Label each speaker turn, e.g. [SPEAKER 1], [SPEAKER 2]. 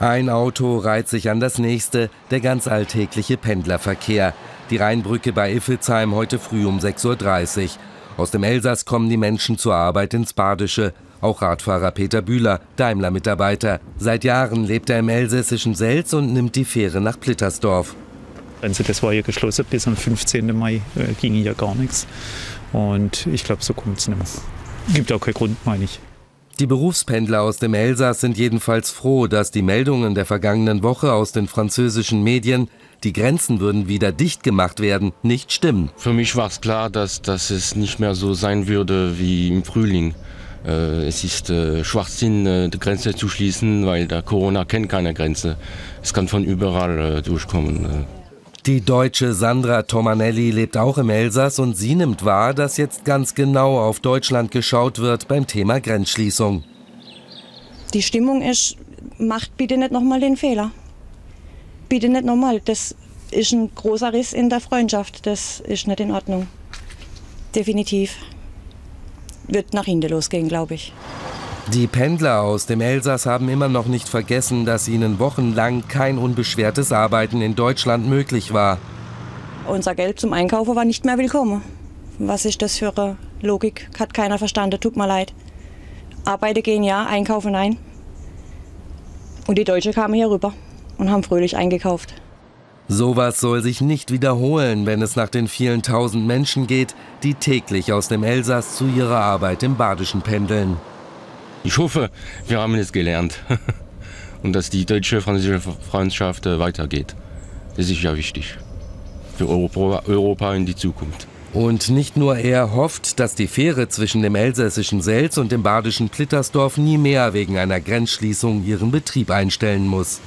[SPEAKER 1] Ein Auto reiht sich an das nächste, der ganz alltägliche Pendlerverkehr. Die Rheinbrücke bei Iffelsheim heute früh um 6.30 Uhr. Aus dem Elsass kommen die Menschen zur Arbeit ins Badische. Auch Radfahrer Peter Bühler, Daimler-Mitarbeiter. Seit Jahren lebt er im elsässischen Selz und nimmt die Fähre nach Plittersdorf.
[SPEAKER 2] Also das war ja geschlossen, bis am 15. Mai äh, ging ja gar nichts. Und ich glaube, so kommt es nicht mehr. Gibt auch keinen Grund, meine ich.
[SPEAKER 1] Die Berufspendler aus dem Elsass sind jedenfalls froh, dass die Meldungen der vergangenen Woche aus den französischen Medien, die Grenzen würden wieder dicht gemacht werden, nicht stimmen.
[SPEAKER 3] Für mich war es klar, dass, dass es nicht mehr so sein würde wie im Frühling. Äh, es ist äh, Schwachsinn, äh, die Grenze zu schließen, weil der Corona kennt keine Grenze. Es kann von überall durchkommen.
[SPEAKER 1] Die Deutsche Sandra Tomanelli lebt auch im Elsass und sie nimmt wahr, dass jetzt ganz genau auf Deutschland geschaut wird beim Thema Grenzschließung.
[SPEAKER 4] Die Stimmung ist, macht bitte nicht nochmal den Fehler. Bitte nicht nochmal. Das ist ein großer Riss in der Freundschaft. Das ist nicht in Ordnung. Definitiv. Wird nach hinten losgehen, glaube ich.
[SPEAKER 1] Die Pendler aus dem Elsass haben immer noch nicht vergessen, dass ihnen wochenlang kein unbeschwertes Arbeiten in Deutschland möglich war.
[SPEAKER 4] Unser Geld zum Einkaufen war nicht mehr willkommen. Was ist das für eine Logik? Hat keiner verstanden, tut mir leid. Arbeiten gehen ja, einkaufen nein. Und die Deutschen kamen hier rüber und haben fröhlich eingekauft.
[SPEAKER 1] Sowas soll sich nicht wiederholen, wenn es nach den vielen tausend Menschen geht, die täglich aus dem Elsass zu ihrer Arbeit im Badischen pendeln.
[SPEAKER 3] Ich hoffe, wir haben es gelernt und dass die deutsche-französische Freundschaft weitergeht. Das ist ja wichtig für Europa in die Zukunft.
[SPEAKER 1] Und nicht nur er hofft, dass die Fähre zwischen dem elsässischen Selz und dem badischen Plittersdorf nie mehr wegen einer Grenzschließung ihren Betrieb einstellen muss.